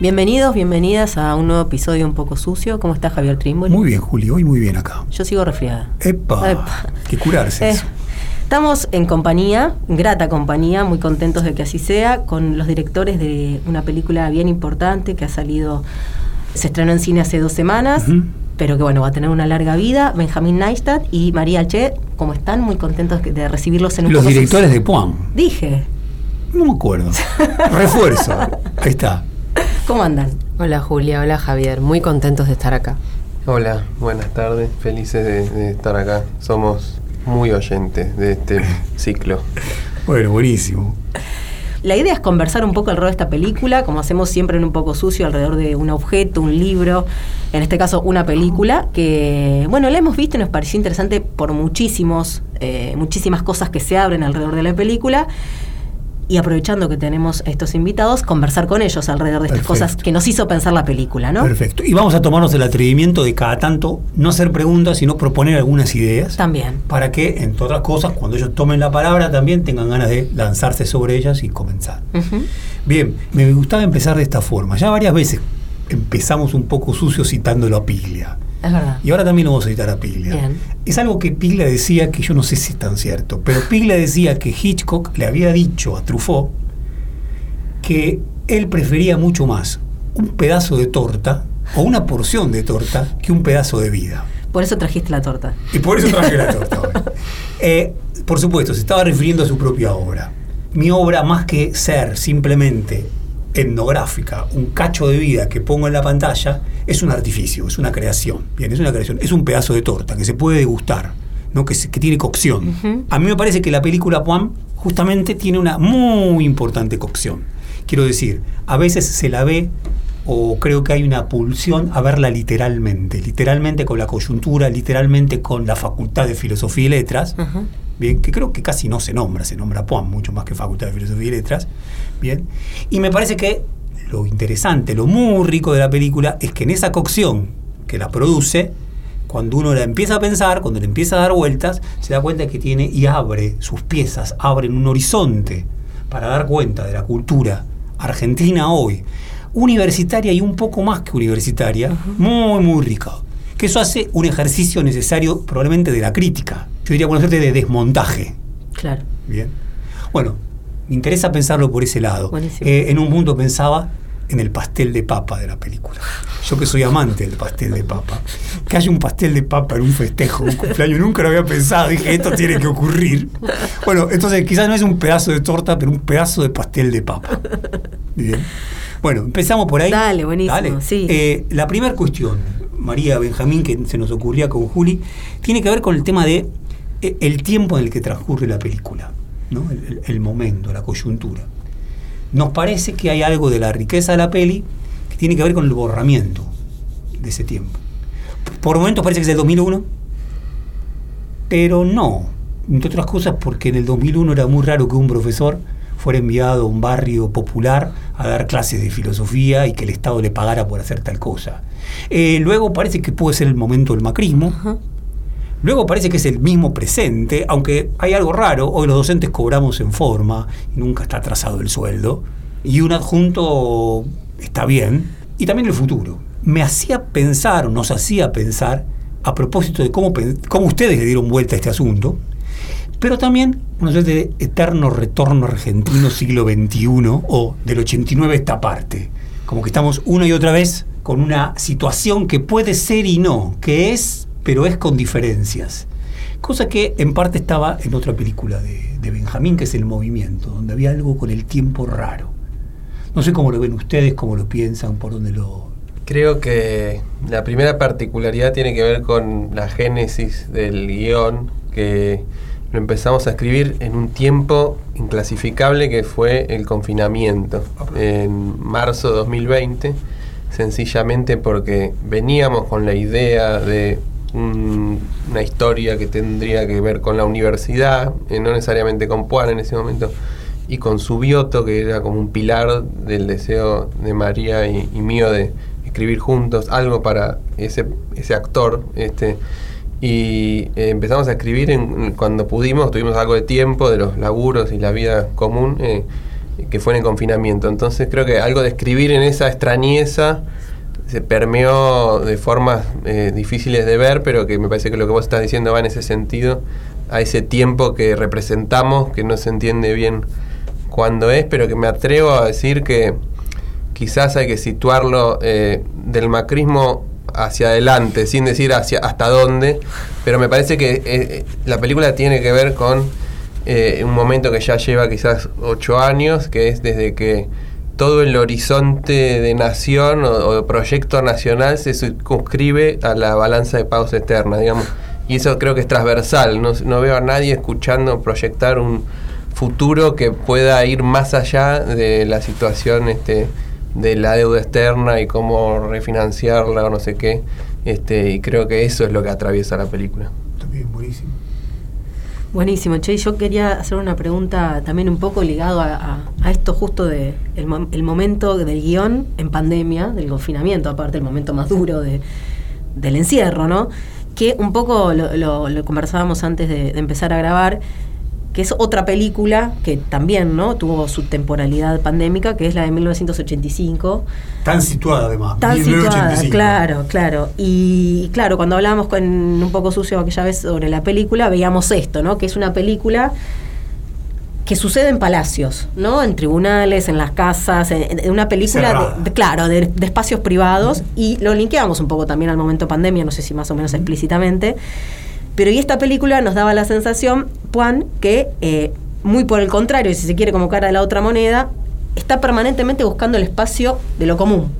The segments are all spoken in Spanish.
Bienvenidos, bienvenidas a un nuevo episodio un poco sucio. ¿Cómo está Javier Trimboli? Muy bien, Julio, hoy muy bien acá. Yo sigo resfriada. Epa, Epa. que curarse. Eh, eso. estamos en compañía, grata compañía, muy contentos de que así sea, con los directores de una película bien importante que ha salido, se estrenó en cine hace dos semanas, pero que bueno, va a tener una larga vida. Benjamín Neistat y María Alche, ¿cómo están? Muy contentos de recibirlos en un Los directores de. Puan. Dije, No me acuerdo. Refuerzo. Ahí está. ¿Cómo andan? Hola Julia, hola Javier, muy contentos de estar acá. Hola, buenas tardes, felices de, de estar acá. Somos muy oyentes de este ciclo. Bueno, buenísimo. La idea es conversar un poco alrededor de esta película, como hacemos siempre en un poco sucio, alrededor de un objeto, un libro, en este caso una película, que, bueno, la hemos visto y nos pareció interesante por muchísimos, eh, muchísimas cosas que se abren alrededor de la película. Y aprovechando que tenemos a estos invitados, conversar con ellos alrededor de estas Perfecto. cosas que nos hizo pensar la película, ¿no? Perfecto. Y vamos a tomarnos el atrevimiento de cada tanto no hacer preguntas, sino proponer algunas ideas. También. Para que, entre otras cosas, cuando ellos tomen la palabra, también tengan ganas de lanzarse sobre ellas y comenzar. Bien, me gustaba empezar de esta forma. Ya varias veces empezamos un poco sucio citándolo a Piglia. Es verdad. Y ahora también lo vamos a citar a Piglia. Bien. Es algo que Piglia decía que yo no sé si es tan cierto, pero Piglia decía que Hitchcock le había dicho a Truffaut que él prefería mucho más un pedazo de torta o una porción de torta que un pedazo de vida. Por eso trajiste la torta. Y por eso traje la torta hoy. Eh, por supuesto, se estaba refiriendo a su propia obra. Mi obra, más que ser simplemente etnográfica, un cacho de vida que pongo en la pantalla, es un artificio, es una creación. Bien, es una creación. Es un pedazo de torta que se puede degustar, ¿no? que, se- que tiene cocción. Ujú. A mí me parece que la película Juan justamente tiene una muy importante cocción. Quiero decir, a veces se la ve o creo que hay una pulsión a verla literalmente, literalmente con la coyuntura, literalmente con la facultad de filosofía y letras, Ujú. bien, que creo que casi no se nombra, se nombra Puan mucho más que facultad de filosofía y letras, bien, y me parece que lo interesante, lo muy rico de la película es que en esa cocción que la produce, cuando uno la empieza a pensar, cuando le empieza a dar vueltas, se da cuenta que tiene y abre sus piezas, abren un horizonte para dar cuenta de la cultura argentina hoy, universitaria y un poco más que universitaria, muy, muy rica. Que eso hace un ejercicio necesario probablemente de la crítica. Yo diría, bueno, suerte de desmontaje. Claro. Bien. Bueno, me interesa pensarlo por ese lado. Eh, en un punto pensaba en el pastel de papa de la película. Yo que soy amante del pastel de papa. Que haya un pastel de papa en un festejo, un cumpleaños, nunca lo había pensado. Dije, esto tiene que ocurrir. Bueno, entonces quizás no es un pedazo de torta, pero un pedazo de pastel de papa. Bien. Bueno, empezamos por ahí. Dale, buenísimo, sí. Eh, la primera cuestión, María Benjamín, que se nos ocurría con Juli, tiene que ver con el tema de eh, el tiempo en el que transcurre la película, ¿no? el, momento, la coyuntura. Nos parece que hay algo de la riqueza de la peli que tiene que ver con el borramiento de ese tiempo. Por momentos parece que es del 2001, pero no. Entre otras cosas porque en el 2001 era muy raro que un profesor fuera enviado a un barrio popular a dar clases de filosofía y que el Estado le pagara por hacer tal cosa. Eh, luego parece que puede ser el momento del macrismo. Luego parece que es el mismo presente, aunque hay algo raro, hoy los docentes cobramos en forma nunca está atrasado el sueldo, y un adjunto está bien, y también el futuro. Me hacía pensar, nos hacía pensar, a propósito de cómo, cómo ustedes le dieron vuelta a este asunto, pero también una suerte de eterno retorno argentino siglo XXI o del 89 esta parte. Como que estamos una y otra vez con una situación que puede ser y no, que es, pero es con diferencias. Cosa que en parte estaba en otra película de, de Benjamín, que es El Movimiento, donde había algo con el tiempo raro. No sé cómo lo ven ustedes, cómo lo piensan, por dónde lo... Creo que la primera particularidad tiene que ver con la génesis del guion, que lo empezamos a escribir en un tiempo inclasificable que fue el confinamiento, en marzo de 2020, sencillamente porque veníamos con la idea de un- una historia que tendría que ver con la universidad, eh, no necesariamente con Puan en ese momento, y con su bioto, que era como un pilar del deseo de María y, mío de escribir juntos algo para ese, ese actor. Este, y eh, empezamos a escribir cuando pudimos, tuvimos algo de tiempo de los laburos y la vida común, eh, que fue en el confinamiento. Entonces creo que algo de escribir en esa extrañeza se permeó de formas eh, difíciles de ver, pero que me parece que lo que vos estás diciendo va en ese sentido, a ese tiempo que representamos, que no se entiende bien cuándo es, pero que me atrevo a decir que quizás hay que situarlo eh, del macrismo hacia adelante, sin decir hacia hasta dónde, pero me parece que eh, la película tiene que ver con un momento que ya lleva quizás ocho años, que es desde que todo el horizonte de nación o, o proyecto nacional se circunscribe a la balanza de pagos externa, digamos. Y eso creo que es transversal, no, veo a nadie escuchando proyectar un futuro que pueda ir más allá de la situación este, de la deuda externa y cómo refinanciarla o no sé qué. Este, y creo que eso es lo que atraviesa la película. También buenísimo. Buenísimo, Che. Yo quería hacer una pregunta también un poco ligado a, esto justo de el, mo- el momento del guion en pandemia, del confinamiento, aparte el momento más duro de, del encierro, ¿no? Que un poco lo, lo- conversábamos antes de empezar a grabar, que es otra película que también, ¿no? Tuvo su temporalidad pandémica, que es la de 1985. Tan situada además. Tan situada, 1985. claro, claro. Y claro, cuando hablábamos con un poco sucio aquella vez sobre la película, veíamos esto, ¿no? Que es una película que sucede en palacios, ¿no? En tribunales, en las casas, en, en una película, de, de- claro, de, de espacios privados. Y lo linkeamos un poco también al momento pandemia, no sé si más o menos explícitamente. Pero y esta película nos daba la sensación, Juan, que eh, muy por el contrario, y si se quiere como cara de la otra moneda, está permanentemente buscando el espacio de lo común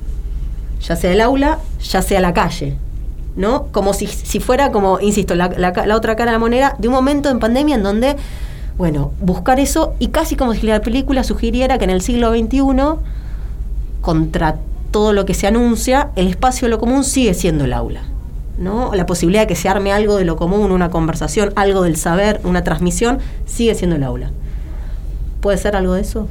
ya sea el aula, ya sea la calle, ¿no? Como si, fuera como, insisto, la, la otra cara de la moneda de un momento en pandemia en donde, bueno, buscar eso y casi como si la película sugiriera que en el siglo XXI, contra todo lo que se anuncia, el espacio de lo común sigue siendo el aula. ¿No? La posibilidad de que se arme algo de lo común, una conversación, algo del saber, una transmisión, sigue siendo el aula. ¿Puede ser algo de eso?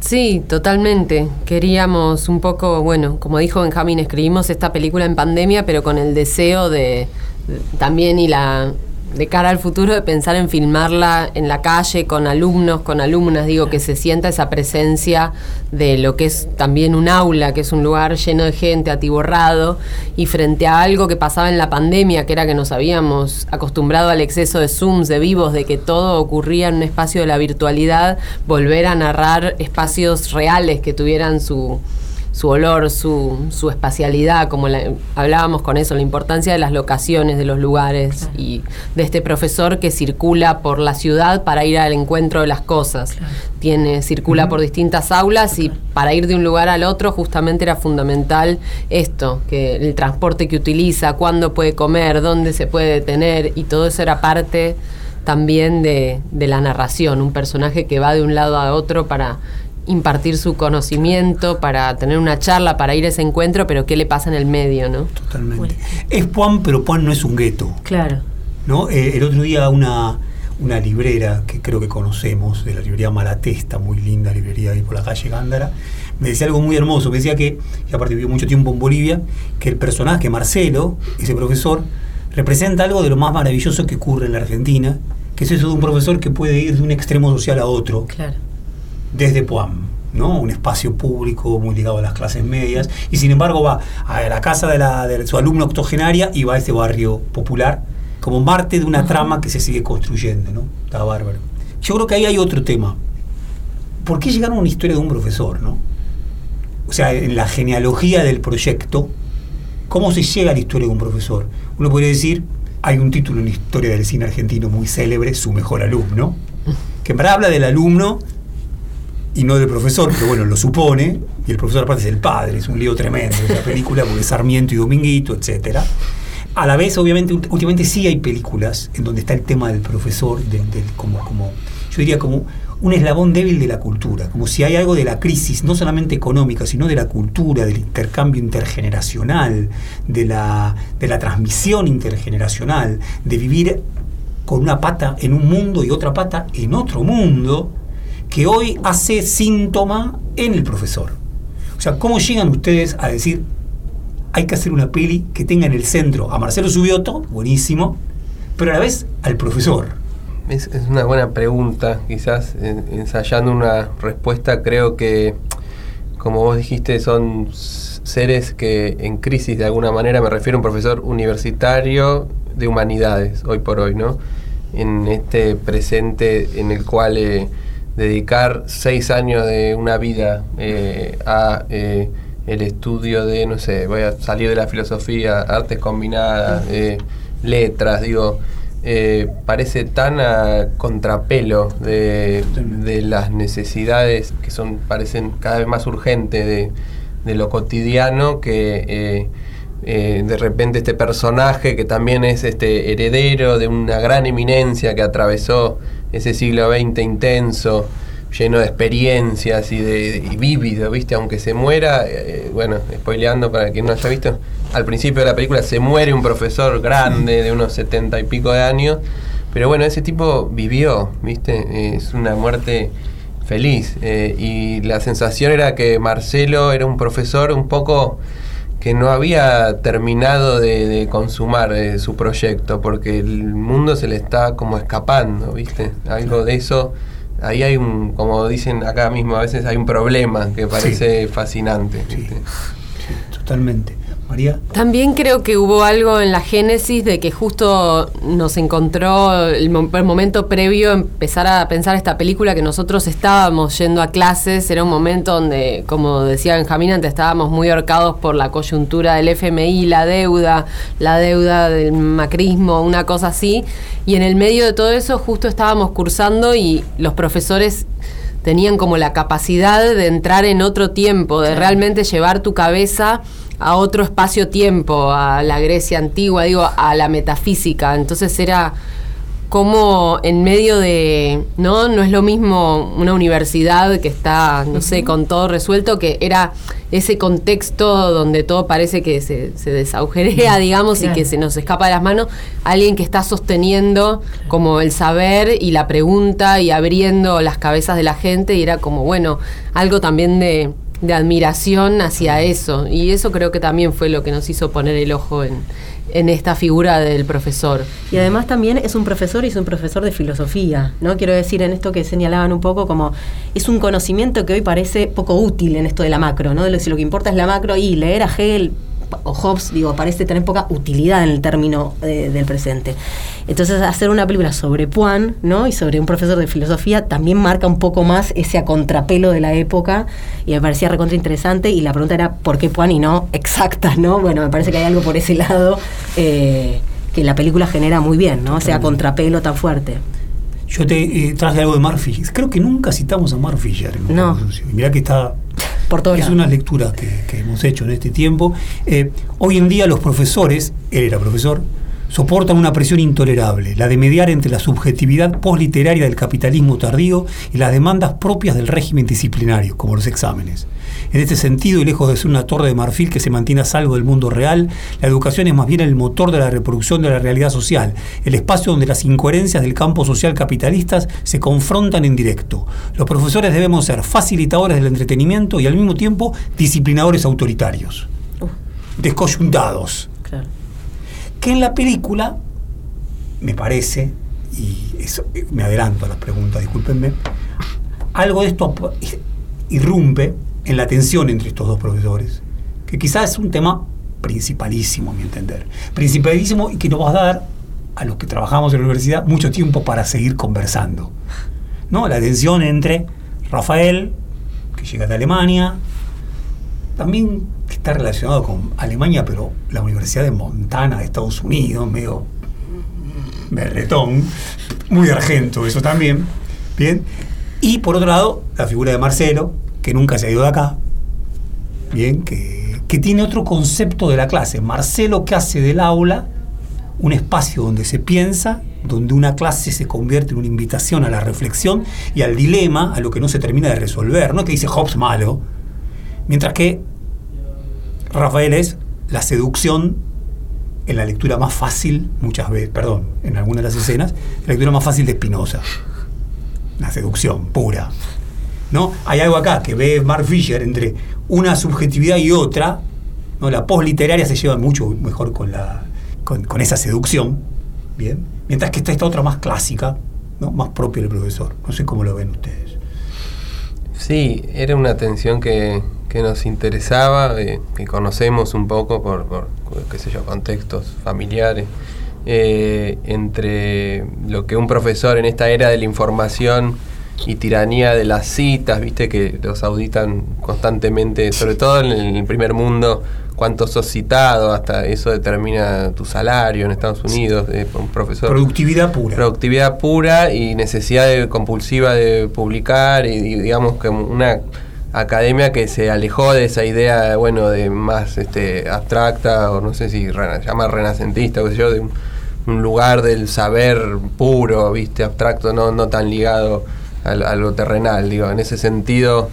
Sí, totalmente. Queríamos un poco, bueno, como dijo Benjamín, escribimos esta película en pandemia, pero con el deseo de, de- también y la de cara al futuro de pensar en filmarla en la calle con alumnos, con alumnas, digo que se sienta esa presencia de lo que es también un aula, que es un lugar lleno de gente, atiborrado, y frente a algo que pasaba en la pandemia, que era que nos habíamos acostumbrado al exceso de Zooms, de vivos, de que todo ocurría en un espacio de la virtualidad, volver a narrar espacios reales que tuvieran su, su olor, su, su espacialidad, como la- hablábamos con eso, la importancia de las locaciones, de los lugares y de este profesor que circula por la ciudad para ir al encuentro de las cosas. Tiene, circula por distintas aulas y para ir de un lugar al otro justamente era fundamental esto, que el transporte que utiliza, cuándo puede comer, dónde se puede detener y todo eso era parte también de, de la narración, un personaje que va de un lado a otro para impartir su conocimiento, para tener una charla, para ir a ese encuentro, pero qué le pasa en el medio, ¿no? Totalmente. Es Puan, pero Puan no es un gueto. Claro. ¿no? Eh, el otro día una, una librera que creo que conocemos, de la librería Malatesta, muy linda librería ahí por la calle Gándara, me decía algo muy hermoso, me decía que, y aparte vivió mucho tiempo en Bolivia, que el personaje Marcelo, ese profesor, representa algo de lo más maravilloso que ocurre en la Argentina, que es eso de un profesor que puede ir de un extremo social a otro, Claro. Desde Puam, ¿no? Un espacio público muy ligado a las clases medias, y sin embargo va a la casa de, la, de su alumna octogenaria y va a este barrio popular como parte de una trama que se sigue construyendo, ¿no? Está bárbaro. Yo creo que ahí hay otro tema. ¿Por qué llegaron a una historia de un profesor, no? O sea, en la genealogía del proyecto, ¿cómo se llega a la historia de un profesor? Uno podría decir, hay un título en la historia del cine argentino muy célebre, Su mejor alumno, que en verdad habla del alumno y no del profesor, pero bueno, lo supone, y el profesor aparte es el padre, es un lío tremendo esa película, porque Sarmiento y Dominguito, etcétera. A la vez, obviamente, últimamente sí hay películas en donde está el tema del profesor, del, del- como, como, yo diría como un eslabón débil de la cultura, como si hay algo de la crisis, no solamente económica, sino de la cultura, del intercambio intergeneracional, de la, de la transmisión intergeneracional, de vivir con una pata en un mundo y otra pata en otro mundo, que hoy hace síntoma en el profesor. O sea, ¿cómo llegan ustedes a decir, hay que hacer una peli que tenga en el centro a Marcelo Subioto, buenísimo, pero a la vez al profesor? Es, una buena pregunta, quizás en- ensayando una respuesta creo que, como vos dijiste, son seres que en crisis de alguna manera, me refiero a un profesor universitario de humanidades, hoy por hoy, ¿no? En este presente en el cual eh, dedicar seis años de una vida eh, a eh, el estudio de, no sé, voy a salir de la filosofía, artes combinadas, eh, letras, digo, eh, parece tan a contrapelo de, de las necesidades que son parecen cada vez más urgentes de, de lo cotidiano que eh, de repente este personaje que también es este heredero de una gran eminencia que atravesó ese siglo XX intenso lleno de experiencias y de y ¿viste? Aunque se muera, eh, bueno, spoileando para quien no haya visto, al principio de la película se muere un profesor grande de unos setenta y pico de años, pero bueno, ese tipo vivió, ¿viste? Eh, es una muerte feliz. eh, y la sensación era que Marcelo era un profesor un poco que no había terminado de, de consumar eh, su proyecto, porque el mundo se le está como escapando, ¿viste? Algo de eso, ahí hay un, como dicen acá mismo, a veces hay un problema que parece fascinante, ¿viste? Sí, totalmente. María. También creo que hubo algo en la génesis de que justo nos encontró el, mo- el momento previo a empezar a pensar esta película que nosotros estábamos yendo a clases, era un momento donde, como decía Benjamín antes, estábamos muy ahorcados por la coyuntura del FMI, la deuda, la deuda del macrismo, una cosa así, y en el medio de todo eso justo estábamos cursando y los profesores tenían como la capacidad de entrar en otro tiempo, de realmente llevar tu cabeza a otro espacio-tiempo, a la Grecia antigua, digo, a la metafísica. Entonces era como en medio de, ¿no? No es lo mismo una universidad que está, no sé, con todo resuelto, que era ese contexto donde todo parece que se, se digamos, y que se nos escapa de las manos, alguien que está sosteniendo como el saber y la pregunta y abriendo las cabezas de la gente, y era como, bueno, algo también de, de admiración hacia eso. Y eso creo que también fue lo que nos hizo poner el ojo en, en esta figura del profesor. Y además también es un profesor y es un profesor de filosofía, ¿no? Quiero decir en esto que señalaban un poco como es un conocimiento que hoy parece poco útil en esto de la macro, ¿no? Si lo que importa es la macro y leer a Hegel o Hobbes, digo, parece tener poca utilidad en el término eh, del presente. Entonces, hacer una película sobre Puan, ¿no? Y sobre un profesor de filosofía también marca un poco más ese a contrapelo de la época y me parecía recontra interesante y la pregunta era ¿por qué Puan y no exactas, ¿no? Bueno, me parece que hay algo por ese lado eh, que la película genera muy bien, ¿no? O sea, contrapelo tan fuerte. Yo te eh, traje algo de Fisher. Creo que nunca citamos a en Un No. Mirá que está. Por es lados. una lectura que, que hemos hecho en este tiempo. Eh, hoy en día los profesores, él era profesor, soportan una presión intolerable, la de mediar entre la subjetividad posliteraria del capitalismo tardío y las demandas propias del régimen disciplinario, como los exámenes. En este sentido, y lejos de ser una torre de marfil que se mantiene a salvo del mundo real, la educación es más bien el motor de la reproducción de la realidad social, el espacio donde las incoherencias del campo social capitalistas se confrontan en directo. Los profesores debemos ser facilitadores del entretenimiento y al mismo tiempo disciplinadores autoritarios, Uf. descoyuntados Claro. que en la película, me parece, y eso, eh, me adelanto a las preguntas, discúlpenme, algo de esto irrumpe en la tensión entre estos dos profesores, que quizás es un tema principalísimo, a mi entender. Principalísimo y que nos va a dar, a los que trabajamos en la universidad, mucho tiempo para seguir conversando. ¿No? La tensión entre Rafael, que llega de Alemania, también está relacionado con Alemania, pero la Universidad de Montana de Estados Unidos, medio berretón, muy argento eso también, ¿bien? Y por otro lado, la figura de Marcelo, que nunca se ha ido de acá, bien, que, que tiene otro concepto de la clase. Marcelo que hace del aula un espacio donde se piensa, donde una clase se convierte en una invitación a la reflexión y al dilema, a lo que no se termina de resolver. No que dice Hobbes malo, mientras que Rafael es la seducción en la lectura más fácil, muchas veces, perdón, en algunas de las escenas, la lectura más fácil de Spinoza. La seducción pura. ¿No? Hay algo acá que ve Mark Fisher entre una subjetividad y otra. ¿no? La posliteraria se lleva mucho mejor con, la, con, esa seducción. ¿bien? Mientras que está esta otra más clásica, ¿no? más propia del profesor. No sé cómo lo ven ustedes. Sí, era una tensión que, que nos interesaba, eh, que conocemos un poco por, por, qué sé yo, contextos familiares, eh, entre lo que un profesor en esta era de la información y tiranía de las citas, viste que los auditan constantemente, sobre todo en el primer mundo, cuánto sos citado, hasta eso determina tu salario en Estados Unidos, eh, un profesor. Productividad pura. Productividad pura y necesidad de- compulsiva de publicar y, y digamos que una academia que se alejó de esa idea, bueno, de más este, abstracta o no sé si rena- llama renacentista, qué sé yo, de un, un lugar del saber puro, viste, abstracto, no, no tan ligado a, a lo terrenal, digo, en ese sentido,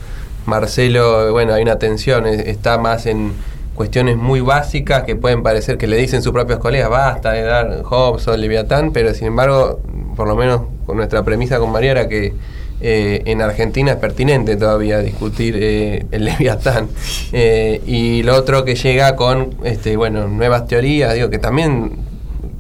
Marcelo, bueno, hay una tensión, es- está más en cuestiones muy básicas que pueden parecer que le dicen sus propios colegas, basta de dar Hobbes o Leviatán, pero sin embargo, por lo menos con nuestra premisa con María era que eh, en Argentina es pertinente todavía discutir eh, el Leviatán. Eh, y lo otro que llega con este, bueno, nuevas teorías, digo que también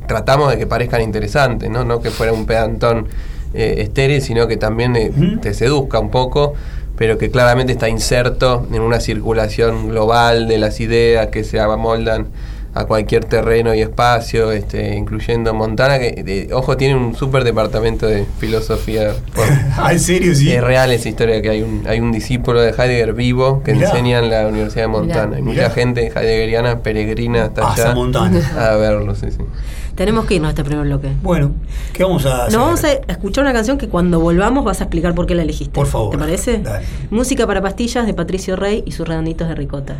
tratamos de que parezcan interesantes, no, no que fuera un pedantón eh, estéril, sino que también eh, te seduzca un poco, pero que claramente está inserto en una circulación global de las ideas que se amoldan a cualquier terreno y espacio, este, incluyendo Montana, que, de- ojo, tiene un súper departamento de filosofía. ¿en serio? Sí. es real esa historia que hay un, hay un discípulo de Heidegger vivo que Mirá. enseña en la Universidad de Montana. Hay mucha Mirá. gente heideggeriana peregrina hasta Hasta allá Montana. a verlo, sí, sí. Tenemos que irnos a este primer bloque. Bueno, ¿qué vamos a hacer? Nos vamos a escuchar una canción que cuando volvamos vas a explicar por qué la elegiste. Por favor. ¿Te parece? Dale. Música para pastillas de Patricio Rey y sus redonditos de ricota.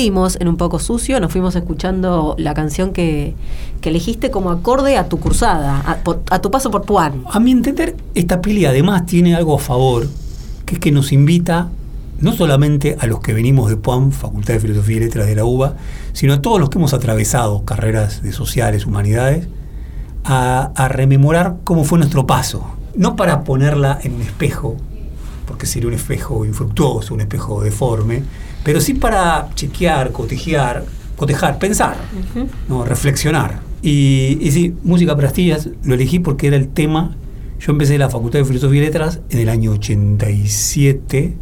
En un poco sucio, nos fuimos escuchando la canción que, que elegiste como acorde a tu cursada, a tu paso por Puan. A mi entender, esta peli además tiene algo a favor, que es que nos invita no solamente a los que venimos de PUAM, Facultad de Filosofía y Letras de la UBA, sino a todos los que hemos atravesado carreras de sociales, humanidades, a, a rememorar cómo fue nuestro paso. No para ponerla en un espejo, porque sería un espejo infructuoso, un espejo deforme, pero sí para chequear, cotejar, cotejar, pensar, ¿no? reflexionar. Y, y sí, Música para Astillas lo elegí porque era el tema. Yo empecé la Facultad de Filosofía y Letras en el año 87,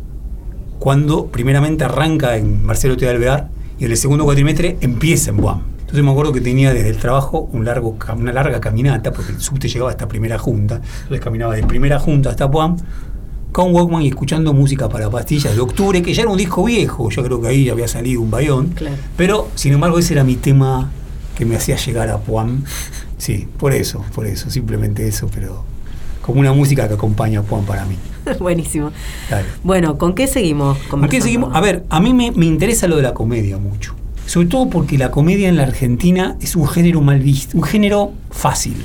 cuando primeramente arranca en Marcelo T. Alvear y en el segundo cuatrimestre empieza en Buam. Entonces me acuerdo que tenía desde el trabajo un largo, una larga caminata, porque el subte llegaba hasta primera junta, entonces caminaba de primera junta hasta Buam, con Walkman y escuchando música para pastillas de octubre, que ya era un disco viejo, yo creo que ahí ya había salido un bayón, Claro. pero sin embargo ese era mi tema que me hacía llegar a Puam. Sí, por eso, por eso, simplemente eso, pero como una música que acompaña a Puam para mí. Buenísimo. Dale. Bueno, ¿con qué seguimos? ¿Con qué seguimos? A ver, a mí me, me interesa lo de la comedia mucho. Sobre todo porque la comedia en la Argentina es un género mal visto, un género fácil.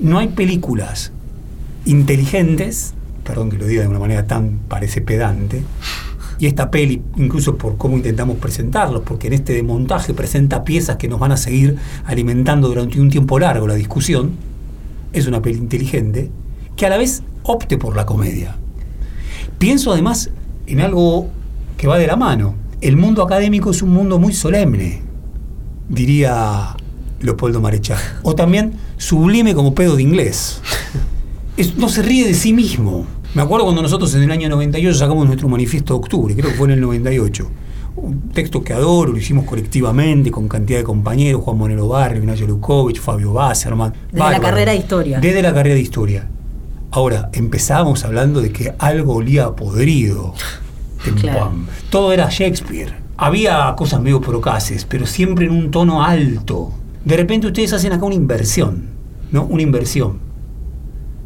No hay películas inteligentes, perdón que lo diga de una manera tan parece pedante, y esta peli, incluso por cómo intentamos presentarlos, porque en este montaje presenta piezas que nos van a seguir alimentando durante un tiempo largo la discusión, es una peli inteligente, que a la vez opte por la comedia. Pienso además en algo que va de la mano. El mundo académico es un mundo muy solemne, diría Leopoldo Marechal. O también sublime como pedo de inglés. No se ríe de sí mismo. Me acuerdo cuando nosotros en el año 98 sacamos nuestro manifiesto de octubre, creo que fue en el 98. Un texto que adoro, lo hicimos colectivamente, con cantidad de compañeros, Juan Monero Barrio, Ignacio Lukovic, Fabio Basserman. Desde la carrera de historia. Desde la carrera de historia. Ahora, empezábamos hablando de que algo olía a podrido Claro. Todo era Shakespeare. Había cosas medio procaces, pero siempre en un tono alto. De repente ustedes hacen acá una inversión, ¿no? Una inversión.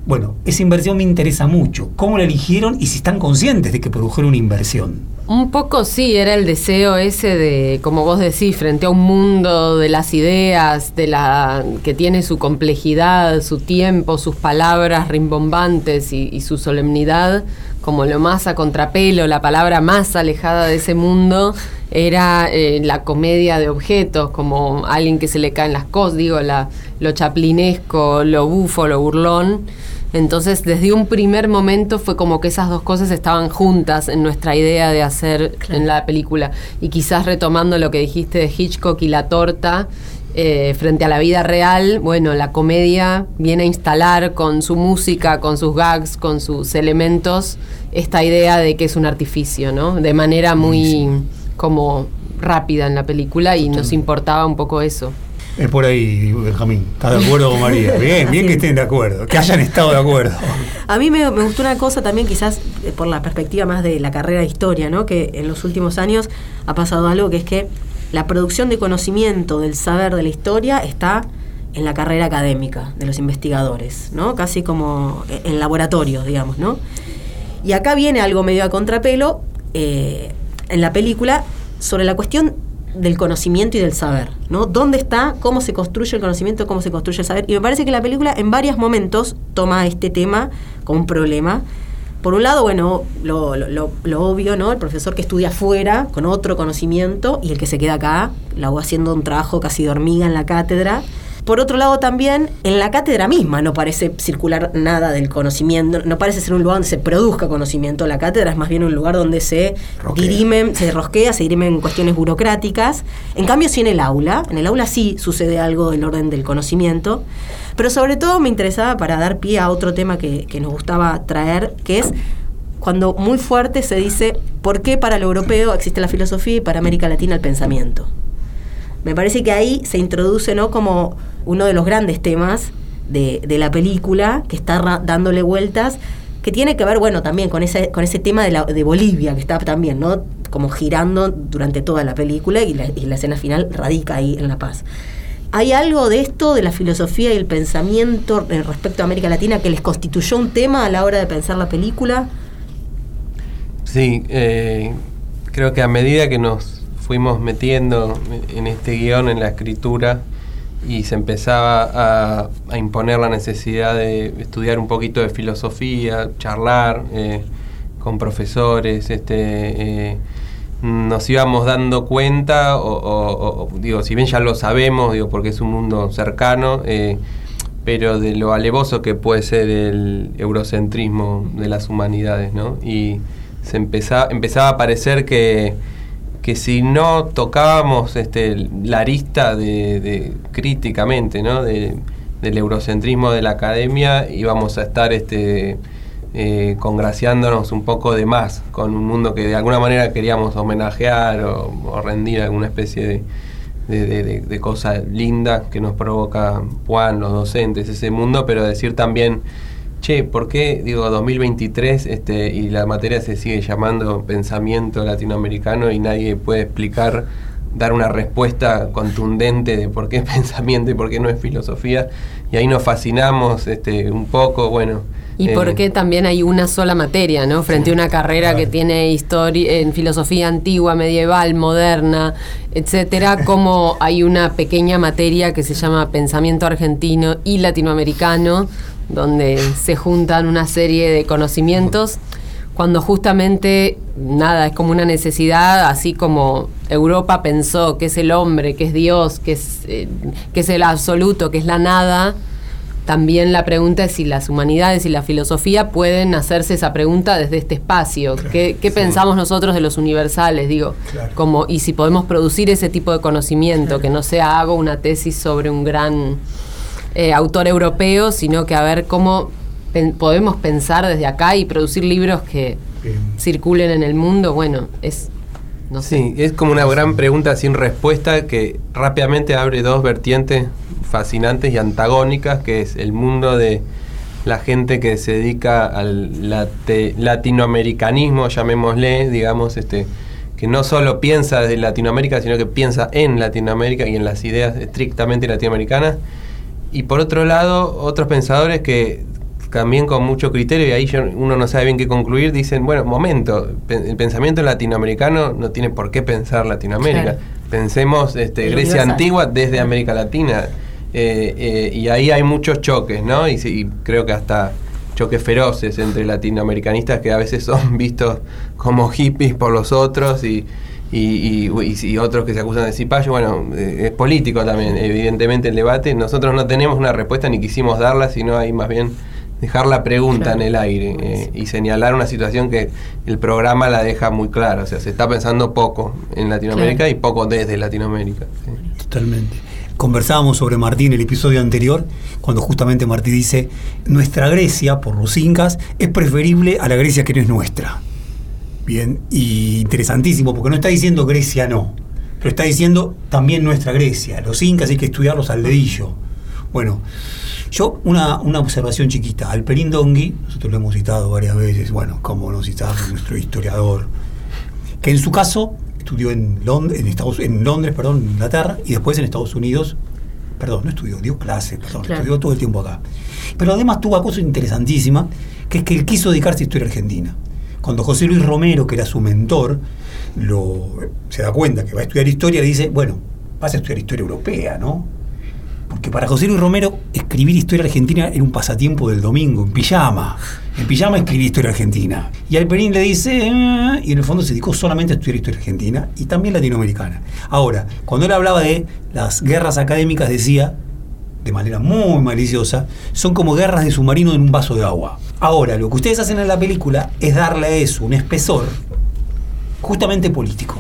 Bueno, esa inversión me interesa mucho. ¿Cómo la eligieron y si están conscientes de que produjeron una inversión? Un poco sí, era el deseo ese de, como vos decís, frente a un mundo de las ideas, de la que tiene su complejidad, su tiempo, sus palabras rimbombantes y, y su solemnidad, como lo más a contrapelo, la palabra más alejada de ese mundo era eh, la comedia de objetos, como alguien que se le caen las cosas, digo, la, lo chaplinesco, lo bufo, lo burlón. Entonces, desde un primer momento fue como que esas dos cosas estaban juntas en nuestra idea de hacer en la película. Y quizás retomando lo que dijiste de Hitchcock y la torta, eh, frente a la vida real, bueno, la comedia viene a instalar con su música, con sus gags, con sus elementos, esta idea de que es un artificio, ¿no? De manera muy como rápida en la película y nos importaba un poco eso. Es por ahí, Benjamín. ¿Estás de acuerdo con María? Bien, bien que estén de acuerdo, que hayan estado de acuerdo. A mí me, me gustó una cosa también, quizás eh, por la perspectiva más de la carrera de historia, ¿no? Que en los últimos años ha pasado algo que es que la producción de conocimiento del saber de la historia está en la carrera académica de los investigadores, ¿no? Casi como e- en laboratorios, digamos, ¿no? Y acá viene algo medio a contrapelo eh, en la película sobre la cuestión del conocimiento y del saber, ¿no? ¿Dónde está? ¿Cómo se construye el conocimiento? ¿Cómo se construye el saber? Y me parece que la película en varios momentos toma este tema como un problema. Por un lado, bueno, lo, lo- lo- obvio, ¿no? El profesor que estudia afuera con otro conocimiento y el que se queda acá, la va haciendo un trabajo casi de hormiga en la cátedra. Por otro lado, también en la cátedra misma no parece circular nada del conocimiento, no parece ser un lugar donde se produzca conocimiento. La cátedra es más bien un lugar donde se dirimen, se rosquea, se dirimen cuestiones burocráticas. En cambio, sí en el aula, en el aula sí sucede algo del orden del conocimiento. Pero sobre todo me interesaba para dar pie a otro tema que, que nos gustaba traer, que es cuando muy fuerte se dice por qué para lo europeo existe la filosofía y para América Latina el pensamiento. Me parece que ahí se introduce ¿no? como uno de los grandes temas de, de la película, que está dándole vueltas, que tiene que ver, bueno, también con ese, con ese tema de, la, de Bolivia, que está también, ¿no? Como girando durante toda la película y la, y la escena final radica ahí en La Paz. ¿Hay algo de esto, de la filosofía y el pensamiento eh, respecto a América Latina, que les constituyó un tema a la hora de pensar la película? Sí, eh, creo que a medida que nos fuimos metiendo en este guion, en la escritura, y se empezaba a, imponer la necesidad de estudiar un poquito de filosofía, charlar eh, con profesores, este, eh, nos íbamos dando cuenta, o, o- o- digo, si bien ya lo sabemos, digo, porque es un mundo cercano, eh, pero de lo alevoso que puede ser el eurocentrismo de las humanidades, ¿no? Y se empezaba, empezaba a parecer que, que si no tocábamos este, la arista de, críticamente, ¿no? De- del eurocentrismo de la academia, íbamos a estar este, eh, congraciándonos un poco de más con un mundo que de alguna manera queríamos homenajear o, o rendir alguna especie de, de, de- de- de cosa linda que nos provoca Juan, los docentes, ese mundo, pero decir también, che, ¿por qué, digo, 2023 este, y la materia se sigue llamando pensamiento latinoamericano y nadie puede explicar, dar una respuesta contundente de por qué es pensamiento y por qué no es filosofía? Y ahí nos fascinamos este, un poco, bueno. Y eh, por qué también hay una sola materia, ¿no? Frente a una carrera que tiene historia en filosofía antigua, medieval, moderna, etcétera, como hay una pequeña materia que se llama pensamiento argentino y latinoamericano, donde se juntan una serie de conocimientos cuando justamente nada, es como una necesidad, así como Europa pensó que es el hombre, que es Dios, que es, eh, que es el absoluto, que es la nada, también la pregunta es si las humanidades y la filosofía pueden hacerse esa pregunta desde este espacio. Claro, ¿Qué, qué sí. pensamos nosotros de los universales? Digo, Claro. como, y si podemos producir ese tipo de conocimiento, que no sea hago una tesis sobre un gran eh, autor europeo, sino que a ver cómo pen- podemos pensar desde acá y producir libros que Bien. circulen en el mundo. Bueno, es. No sé. Sí, es como una gran pregunta sin respuesta que rápidamente abre dos vertientes fascinantes y antagónicas, que es el mundo de la gente que se dedica al late- latinoamericanismo, llamémosle, digamos, este, que no solo piensa desde Latinoamérica, sino que piensa en Latinoamérica y en las ideas estrictamente latinoamericanas. Y por otro lado, otros pensadores que también con mucho criterio, y ahí yo- uno no sabe bien qué concluir, dicen, bueno, momento, el pensamiento latinoamericano no tiene por qué pensar Latinoamérica. Claro. Pensemos este, Grecia antigua desde América Latina. Eh, eh, y ahí hay muchos choques, ¿no? Y, y creo que hasta choques feroces entre latinoamericanistas que a veces son vistos como hippies por los otros y, y, y- y- y otros que se acusan de cipayo. Bueno, eh, es político también, evidentemente, el debate. Nosotros no tenemos una respuesta ni quisimos darla, sino ahí más bien dejar la pregunta Claro. en el aire eh, y señalar una situación que el programa la deja muy clara. O sea, se está pensando poco en Latinoamérica Claro. y poco desde Latinoamérica. sí. Totalmente. Conversábamos sobre Martí en el episodio anterior, cuando justamente Martí dice, nuestra Grecia, por los incas, es preferible a la Grecia que no es nuestra. Bien, y interesantísimo, porque no está diciendo Grecia no, pero está diciendo también nuestra Grecia. Los incas hay que estudiarlos al dedillo. Bueno, yo una, una observación chiquita. Alperín Dongui, nosotros lo hemos citado varias veces, bueno, como no citarlo, nuestro historiador, que en su caso estudió en Londres, en, Estados, en Londres, perdón, en Inglaterra, y después en Estados Unidos, perdón, no estudió, dio clases, perdón, Claro. estudió todo el tiempo acá. Pero además tuvo una cosa interesantísima, que es que él quiso dedicarse a historia argentina. Cuando José Luis Romero, que era su mentor, lo, se da cuenta que va a estudiar historia, dice, bueno, vas a estudiar historia europea, ¿no? Porque para José Luis Romero, escribir historia argentina era un pasatiempo del domingo, en pijama. En pijama escribí historia argentina. Y Alperín le dice, "Eh", y en el fondo se dedicó solamente a estudiar historia argentina y también latinoamericana. Ahora, cuando él hablaba de las guerras académicas, decía, de manera muy maliciosa, son como guerras de submarino en un vaso de agua. Ahora, lo que ustedes hacen en la película es darle a eso un espesor justamente político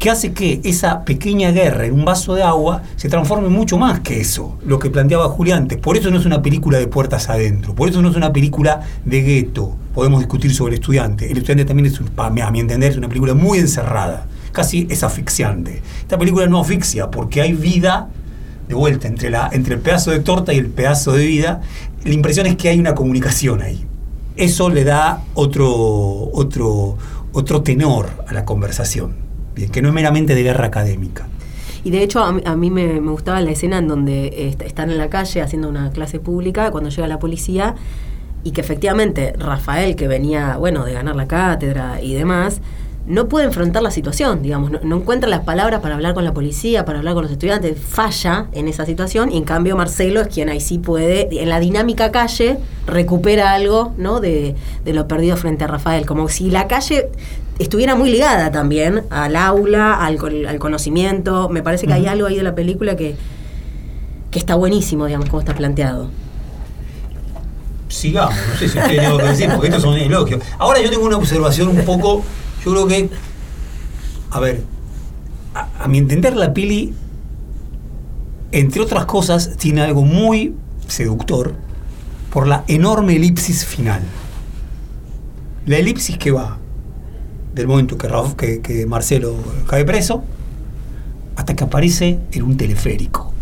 que hace que esa pequeña guerra en un vaso de agua se transforme mucho más que eso, lo que planteaba Julián antes. Por eso no es una película de puertas adentro, por eso no es una película de gueto. Podemos discutir sobre el estudiante. El estudiante también, es, a mi entender, es una película muy encerrada, casi es asfixiante. Esta película no asfixia porque hay vida de vuelta entre, la, entre el pedazo de torta y el pedazo de vida. La impresión es que hay una comunicación ahí. Eso le da otro, otro, otro tenor a la conversación, que no es meramente de guerra académica. Y de hecho, a mí, me, gustaba la escena en donde est- están en la calle haciendo una clase pública, cuando llega la policía, y que efectivamente Rafael, que venía, bueno, de ganar la cátedra y demás, no puede enfrentar la situación, digamos, no, no encuentra las palabras para hablar con la policía, para hablar con los estudiantes, falla en esa situación y en cambio Marcelo es quien ahí sí puede, en la dinámica calle, recupera algo, ¿no? De, de lo perdido frente a Rafael, como si la calle estuviera muy ligada también al aula, al, al conocimiento, me parece que hay algo ahí de la película que, que está buenísimo, digamos, como está planteado. sigamos, no sé si ustedes tengo que decir, porque estos son elogios. Ahora yo tengo una observación un poco, yo creo que, a ver, a, mi entender la peli, entre otras cosas, tiene algo muy seductor por la enorme elipsis final. La elipsis que va del momento que, Rafa- que, que Marcelo cae preso hasta que aparece en un teleférico.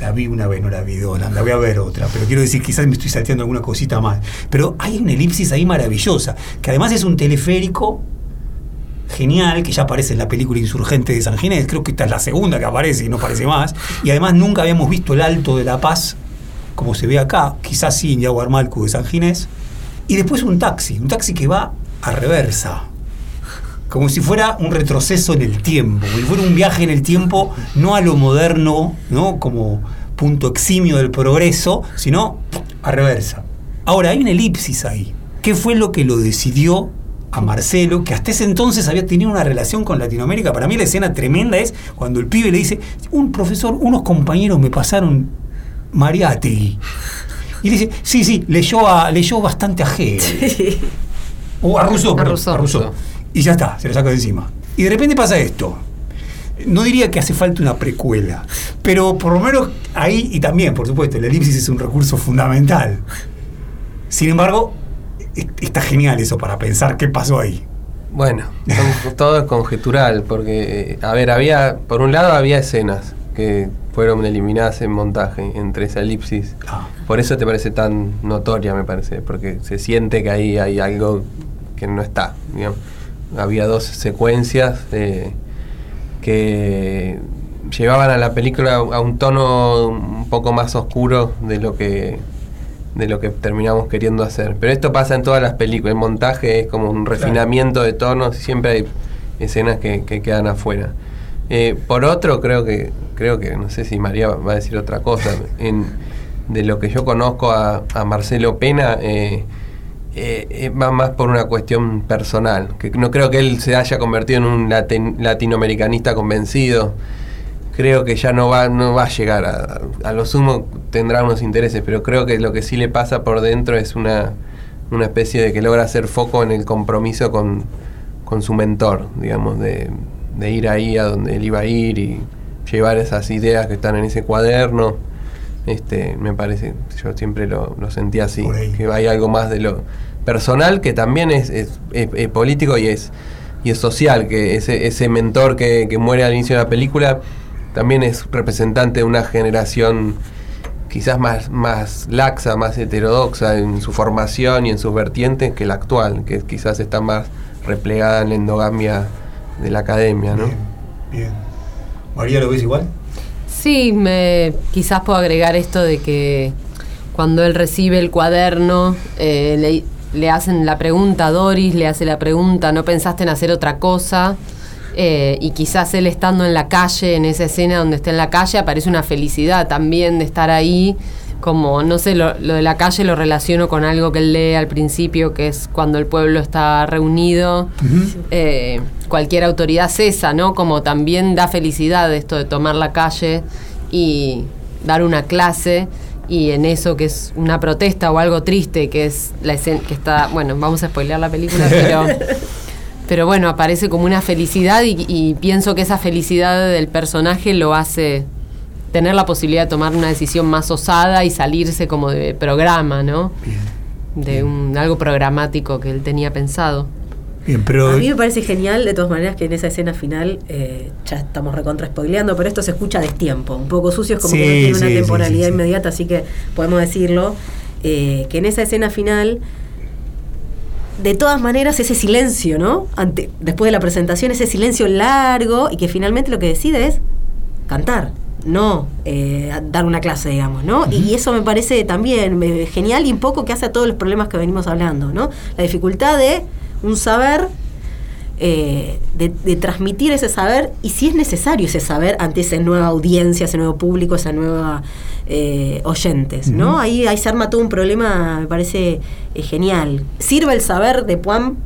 La vi una vez, no la vi dos, la voy a ver otra, pero quiero decir, quizás me estoy salteando alguna cosita más. Pero hay una elipsis ahí maravillosa, que además es un teleférico genial, que ya aparece en la película Insurgente de San Ginés, creo que esta es la segunda que aparece y no aparece más, y además nunca habíamos visto el Alto de la Paz, como se ve acá, quizás sí en Yaguar Malcu de San Ginés, y después un taxi, un taxi que va a reversa, como si fuera un retroceso en el tiempo, como si fuera un viaje en el tiempo, no a lo moderno, ¿no? como punto eximio del progreso, sino a reversa. Ahora, hay una elipsis ahí. ¿Qué fue lo que lo decidió a Marcelo, que hasta ese entonces había tenido una relación con Latinoamérica? Para mí la escena tremenda es cuando el pibe le dice, un profesor, unos compañeros me pasaron Mariátegui. Y le dice, sí, sí, leyó, a, leyó bastante a Hegel. O a Rousseau, A perdón, Rousseau. a Rousseau. Y ya está, se lo saca de encima. Y de repente pasa esto. No diría que hace falta una precuela, pero por lo menos ahí, y también, por supuesto, la elipsis es un recurso fundamental. Sin embargo, está genial eso para pensar qué pasó ahí. Bueno, todo es conjetural, porque, eh, a ver, había, por un lado había escenas que fueron eliminadas en montaje entre esa elipsis. Ah. Por eso te parece tan notoria, me parece, porque se siente que ahí hay algo que no está. digamos. Había dos secuencias eh, que llevaban a la película a un tono un poco más oscuro de lo que de lo que terminamos queriendo hacer. Pero esto pasa en todas las películas. El montaje es como un refinamiento de tonos. Siempre hay escenas que, que quedan afuera. Eh, por otro, creo que, creo que, no sé si María va a decir otra cosa. En, de lo que yo conozco a, a Marcelo Pena, eh, eh, eh, va más por una cuestión personal. Que no creo que él se haya convertido en un latin- latinoamericanista convencido. Creo que ya no va, no va a llegar a, a lo sumo tendrá unos intereses, pero creo que lo que sí le pasa por dentro es una, una especie de que logra hacer foco en el compromiso con, con su mentor, digamos, de, de ir ahí a donde él iba a ir y llevar esas ideas que están en ese cuaderno. Este, me parece, yo siempre lo, lo sentí así, que hay algo más de lo personal que también es, es- es- es político y es, y es social, que ese, ese mentor que, que muere al inicio de la película también es representante de una generación quizás más, más laxa, más heterodoxa en su formación y en sus vertientes que la actual, que quizás está más replegada en la endogamia de la academia, ¿no? Bien, bien. María, ¿lo ves igual? Sí, me, quizás puedo agregar esto de que cuando él recibe el cuaderno, eh, le, le hacen la pregunta a Doris, le hace la pregunta, ¿no pensaste en hacer otra cosa? Eh, y quizás él estando en la calle, en esa escena donde está en la calle, aparece una felicidad también de estar ahí. Como, no sé, lo, lo de la calle lo relaciono con algo que él lee al principio, que es cuando el pueblo está reunido. Eh, cualquier autoridad cesa, ¿no? Como también da felicidad esto de tomar la calle y dar una clase y en eso que es una protesta o algo triste que es la escena que está bueno vamos a spoilear la película pero pero bueno aparece como una felicidad y, y pienso que esa felicidad del personaje lo hace tener la posibilidad de tomar una decisión más osada y salirse como de programa no Bien. de un algo programático que él tenía pensado Bien, pero. A mí me parece genial, de todas maneras, que en esa escena final, eh, ya estamos recontra spoileando, pero esto se escucha a destiempo. Un poco sucio, es como Sí, que no tiene una sí, temporalidad sí, sí. inmediata, así que podemos decirlo. eh, que en esa escena final, de todas maneras, ese silencio, ¿no? Ante, después de la presentación, ese silencio largo y que finalmente lo que decide es cantar. No eh, dar una clase, digamos, ¿no? Y eso me parece también genial y un poco que hace a todos los problemas que venimos hablando, ¿no? La dificultad de un saber eh, de, de transmitir ese saber y si es necesario ese saber ante esa nueva audiencia, ese nuevo público, esa nueva eh, oyentes, ¿no? Ahí, ahí se arma todo un problema, me parece eh, genial. ¿Sirve el saber de Puan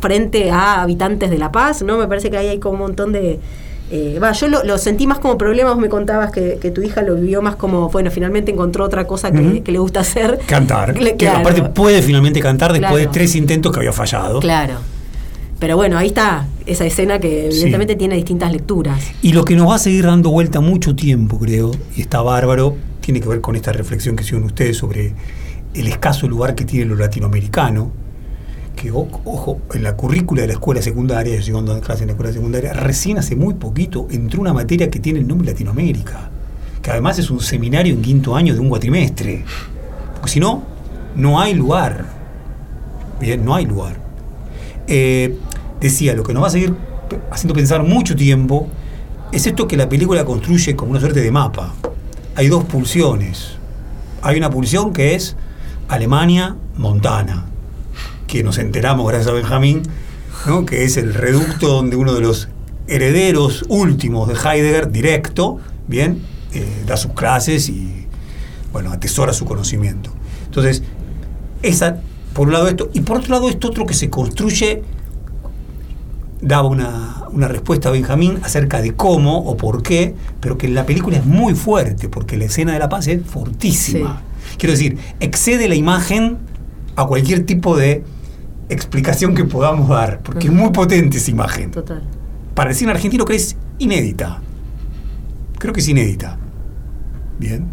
frente a habitantes de La Paz? ¿No? Me parece que ahí hay como un montón de... eh, Va, yo lo, lo sentí más como problema, vos me contabas que, que tu hija lo vivió más como, bueno, finalmente encontró otra cosa que, le gusta hacer. Cantar. Le- Que aparte puede finalmente cantar después Claro. de tres intentos que había fallado. Claro. Pero bueno, ahí está esa escena que Sí. evidentemente tiene distintas lecturas. Y lo que nos va a seguir dando vuelta mucho tiempo, creo, y está bárbaro, tiene que ver con esta reflexión que hicieron ustedes sobre el escaso lugar que tiene lo latinoamericano, que, ojo, en la currícula de la escuela secundaria, yo llevando a clase en la escuela secundaria, recién hace muy poquito entró una materia que tiene el nombre Latinoamérica, que además es un seminario en quinto año de un cuatrimestre, porque si no, no hay lugar. Bien, no hay lugar. Eh, decía, lo que nos va a seguir haciendo pensar mucho tiempo es esto que la película construye como una suerte de mapa. Hay dos pulsiones. Hay una pulsión que es Alemania-Montana, que nos enteramos gracias a Benjamín, que es el reducto donde uno de los herederos últimos de Heidegger, directo, bien, eh, da sus clases y bueno, atesora su conocimiento. Entonces, esa, por un lado esto, y por otro lado esto otro que se construye, daba una, una respuesta a Benjamín acerca de cómo o por qué, pero que la película es muy fuerte, porque la escena de la paz es fortísima. Quiero decir, excede la imagen a cualquier tipo de explicación que podamos dar, porque es muy potente esa imagen. Total. Para el cine argentino que es inédita. Creo que es inédita. Bien.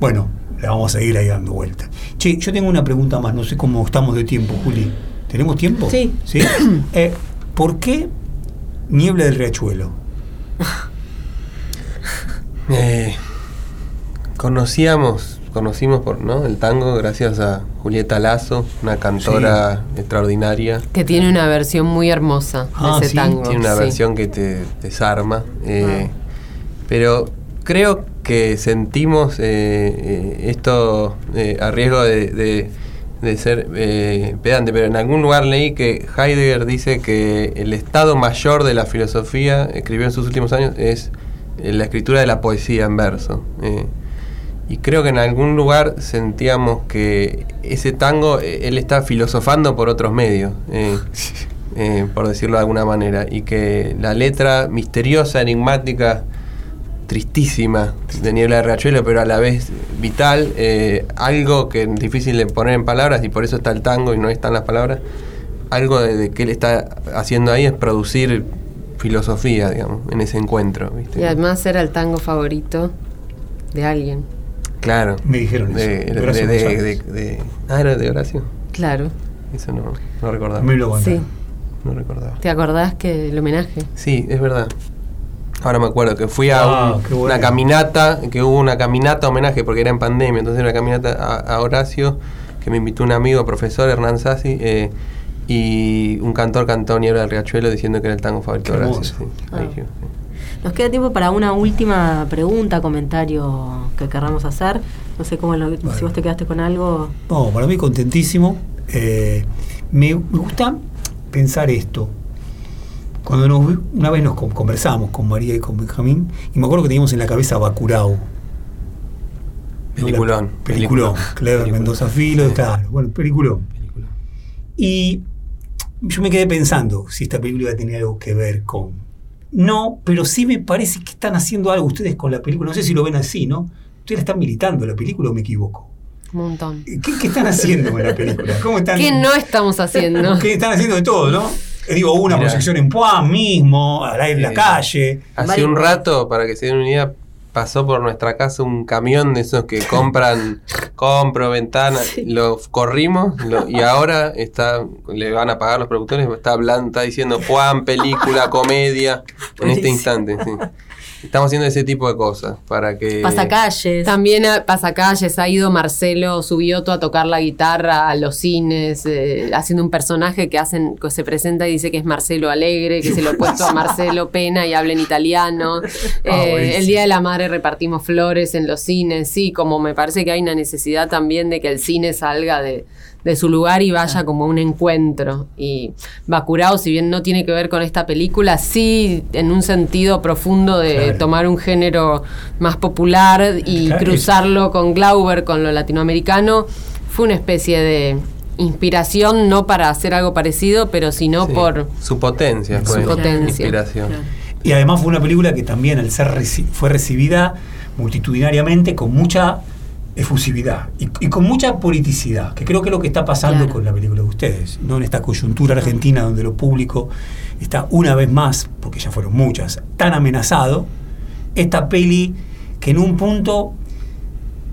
Bueno, vamos a seguir ahí dando vuelta. Che, yo tengo una pregunta más, no sé cómo estamos de tiempo, Juli. ¿Tenemos tiempo? Sí. ¿Sí? Eh, ¿Por qué Niebla del Riachuelo? Eh, conocíamos, conocimos por ¿no? el tango gracias a Julieta Lazo, una cantora extraordinaria. Que tiene una versión muy hermosa Ah, de ese sí, tango. Tiene una sí. versión que te desarma. eh, Ah. Pero creo que sentimos eh, eh, esto eh, a riesgo de, de- de ser pedante, pero en algún lugar leí que Heidegger dice que el estado mayor de la filosofía, escribió en sus últimos años, es la escritura de la poesía en verso. y creo que en algún lugar sentíamos que ese tango, él está filosofando por otros medios. eh, por decirlo de alguna manera, y que la letra misteriosa, enigmática, tristísima de Niebla de Riachuelo, pero a la vez vital, eh, algo que es difícil de poner en palabras, y por eso está el tango y no están las palabras, algo de, de que él está haciendo ahí es producir filosofía, digamos, en ese encuentro. ¿viste? Y además era el tango favorito de alguien. Claro. Me dijeron eso, De, de de- Horacio de- González. de- de- ah, era de Horacio. Claro. Eso no, no recordaba. Me lo. Sí. No recordaba. ¿Te acordás que el homenaje? Sí, es verdad. Ahora me acuerdo que fui a Ah, un- qué bueno. una caminata, que hubo una caminata homenaje porque era en pandemia, entonces era una caminata a, a Horacio, que me invitó un amigo, profesor Hernán Sassi, eh, y un cantor cantó Niebla del Riachuelo diciendo que era el tango favorito de Horacio. sí. Ah. Ahí dije, sí. Nos queda tiempo para una última pregunta, comentario que querramos hacer. No sé cómo lo, si vos te quedaste con algo. No, para mí contentísimo. Eh, me, me gusta pensar esto. Cuando nos, una vez nos con- conversamos con María y con Benjamín, y me acuerdo que teníamos en la cabeza Bacurau. Peliculón, Peliculón. peliculón. Clever Peliculón. Mendoza Filo, Sí. claro. Bueno, peliculón. Película. Y yo me quedé pensando si esta película tenía algo que ver con. No, pero sí me parece que están haciendo algo ustedes con la película. No sé si lo ven así, ¿no? ¿Ustedes están militando la película o me equivoco? Un montón. ¿Qué, qué están haciendo con la película? ¿Cómo están? ¿Qué no estamos haciendo? Que están haciendo de todo, ¿no? Digo, hubo una Mirá. proyección en Puan mismo, al aire en la calle. Hace un rato, para que se den una idea, pasó por nuestra casa un camión de esos que compran, compro, ventana, lo corrimos lo- y ahora está, le van a pagar los productores, está hablando, está diciendo Juan, película, comedia, en este instante. sí. Estamos haciendo ese tipo de cosas para que... Pasacalles. También a Pasacalles ha ido Marcelo Subioto a tocar la guitarra a los cines, eh, haciendo un personaje que hacen, que se presenta y dice que es Marcelo Alegre, que es el opuesto a Marcelo Pena y habla en italiano. Eh, Ah, el Día de la Madre repartimos flores en los cines, sí, como me parece que hay una necesidad también de que el cine salga de, de su lugar y vaya como a un encuentro. Y Bacurao, si bien no tiene que ver con esta película, sí en un sentido profundo de Claro. tomar un género más popular y Claro, cruzarlo con Glauber, con lo latinoamericano, fue una especie de inspiración, no para hacer algo parecido, pero sino Sí, por... su potencia Su potencia. inspiración. Claro. Y además fue una película que también al ser reci- fue recibida multitudinariamente con mucha efusividad y, y con mucha politicidad, que creo que es lo que está pasando Claro. con la película de ustedes, ¿no? En esta coyuntura argentina donde lo público está una vez más, porque ya fueron muchas, tan amenazado, esta peli que en un punto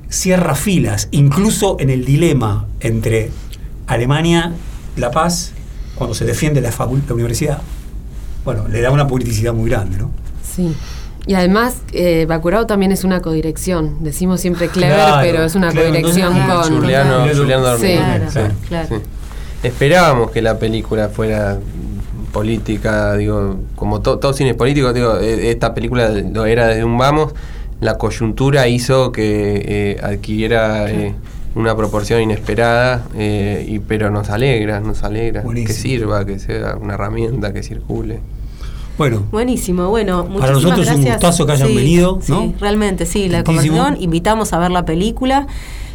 cierra filas, incluso en el dilema entre Alemania, La Paz, cuando se defiende la, la universidad, bueno, le da una politicidad muy grande, ¿no? Sí. Y además, eh, Bacurao también es una codirección. Decimos siempre Clever, Claro, pero es una claro, codirección con... Juliano, Juliano- Sí. Claro, sí, claro. sí. Esperábamos que la película fuera política, digo, como to- todo cine es político, digo, eh, esta película lo era desde un vamos, la coyuntura hizo que eh, adquiriera eh, una proporción inesperada, eh, y, pero nos alegra, nos alegra, que sirva, que sea una herramienta, que circule. Bueno, Buenísimo, bueno, muchísimas Para nosotros es un gustazo que hayan Sí, venido, sí, ¿no? realmente, sí, la conversación, invitamos a ver la película,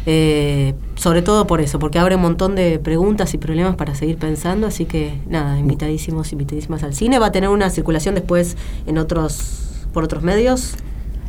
eh, sobre todo por eso, porque abre un montón de preguntas y problemas para seguir pensando, así que nada, invitadísimos, invitadísimas al cine, va a tener una circulación después en otros, por otros medios.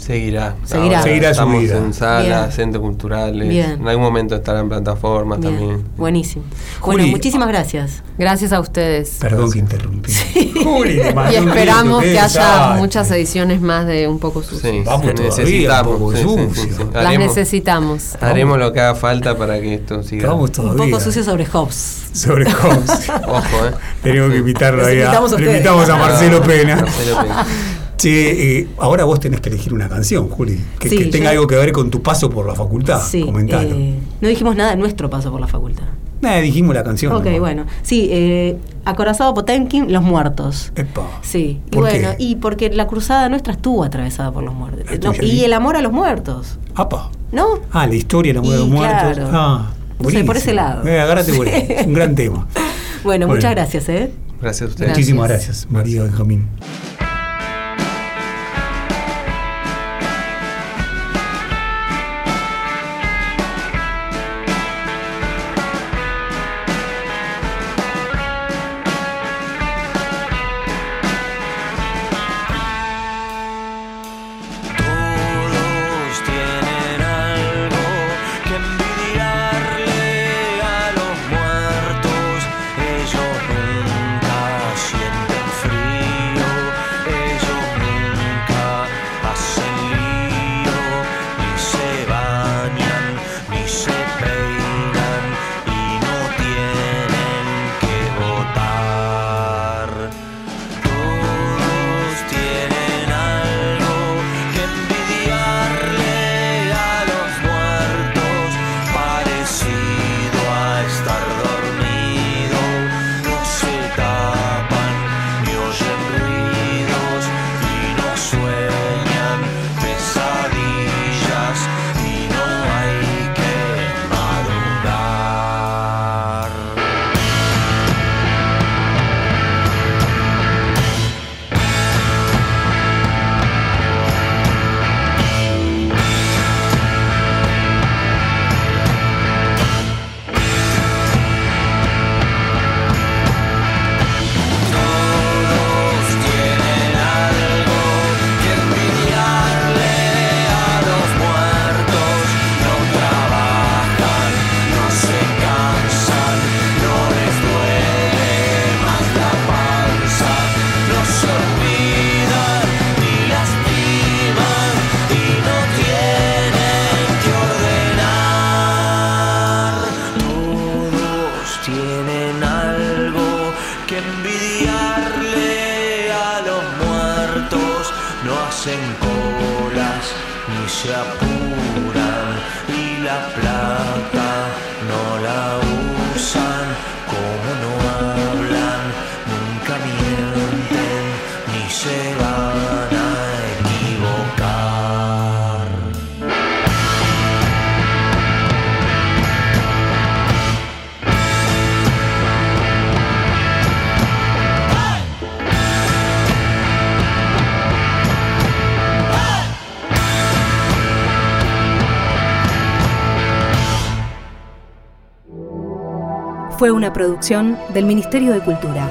Seguirá. Seguirá. Seguirá su Estamos vida. en salas, Bien. centros culturales. Bien. En algún momento estará en plataformas Bien, también. buenísimo. Juli. bueno, muchísimas gracias. Gracias a ustedes. perdón que interrumpí. Juli, Y esperamos que haya muchas ediciones más de Un poco sucio. Sí, Vamos necesitamos. un poco sí, sí, sí, sucio. Las Haremos, necesitamos. haremos lo que haga falta para que esto siga. Estamos Un poco sucio sobre Hobbes. Sobre Hobbes. Ojo, ¿eh? Tenemos que invitarlo ahí. a- a ustedes. invitamos a Marcelo Pena. Marcelo Pena. Che, eh, ahora vos tenés que elegir una canción, Juli, que, Sí, que tenga yo- algo que ver con tu paso por la facultad. sí, Comentalo. eh, no dijimos nada de nuestro paso por la facultad. Eh, dijimos la canción. Ok, nomás. bueno. Sí, eh, Acorazado Potemkin, Los Muertos. Epa. Sí, y ¿Por bueno, qué? y porque la cruzada nuestra estuvo atravesada por los muertos. No, y el amor a los muertos, Apa. ¿no? Ah, la historia, muerte de Y los muertos. claro. Ah, No sé, por ese lado. Eh, agárrate por ahí. Es un gran tema. Bueno, Bueno. muchas gracias, ¿eh? Gracias a ustedes. Muchísimas gracias, María Benjamín. Producción del Ministerio de Cultura.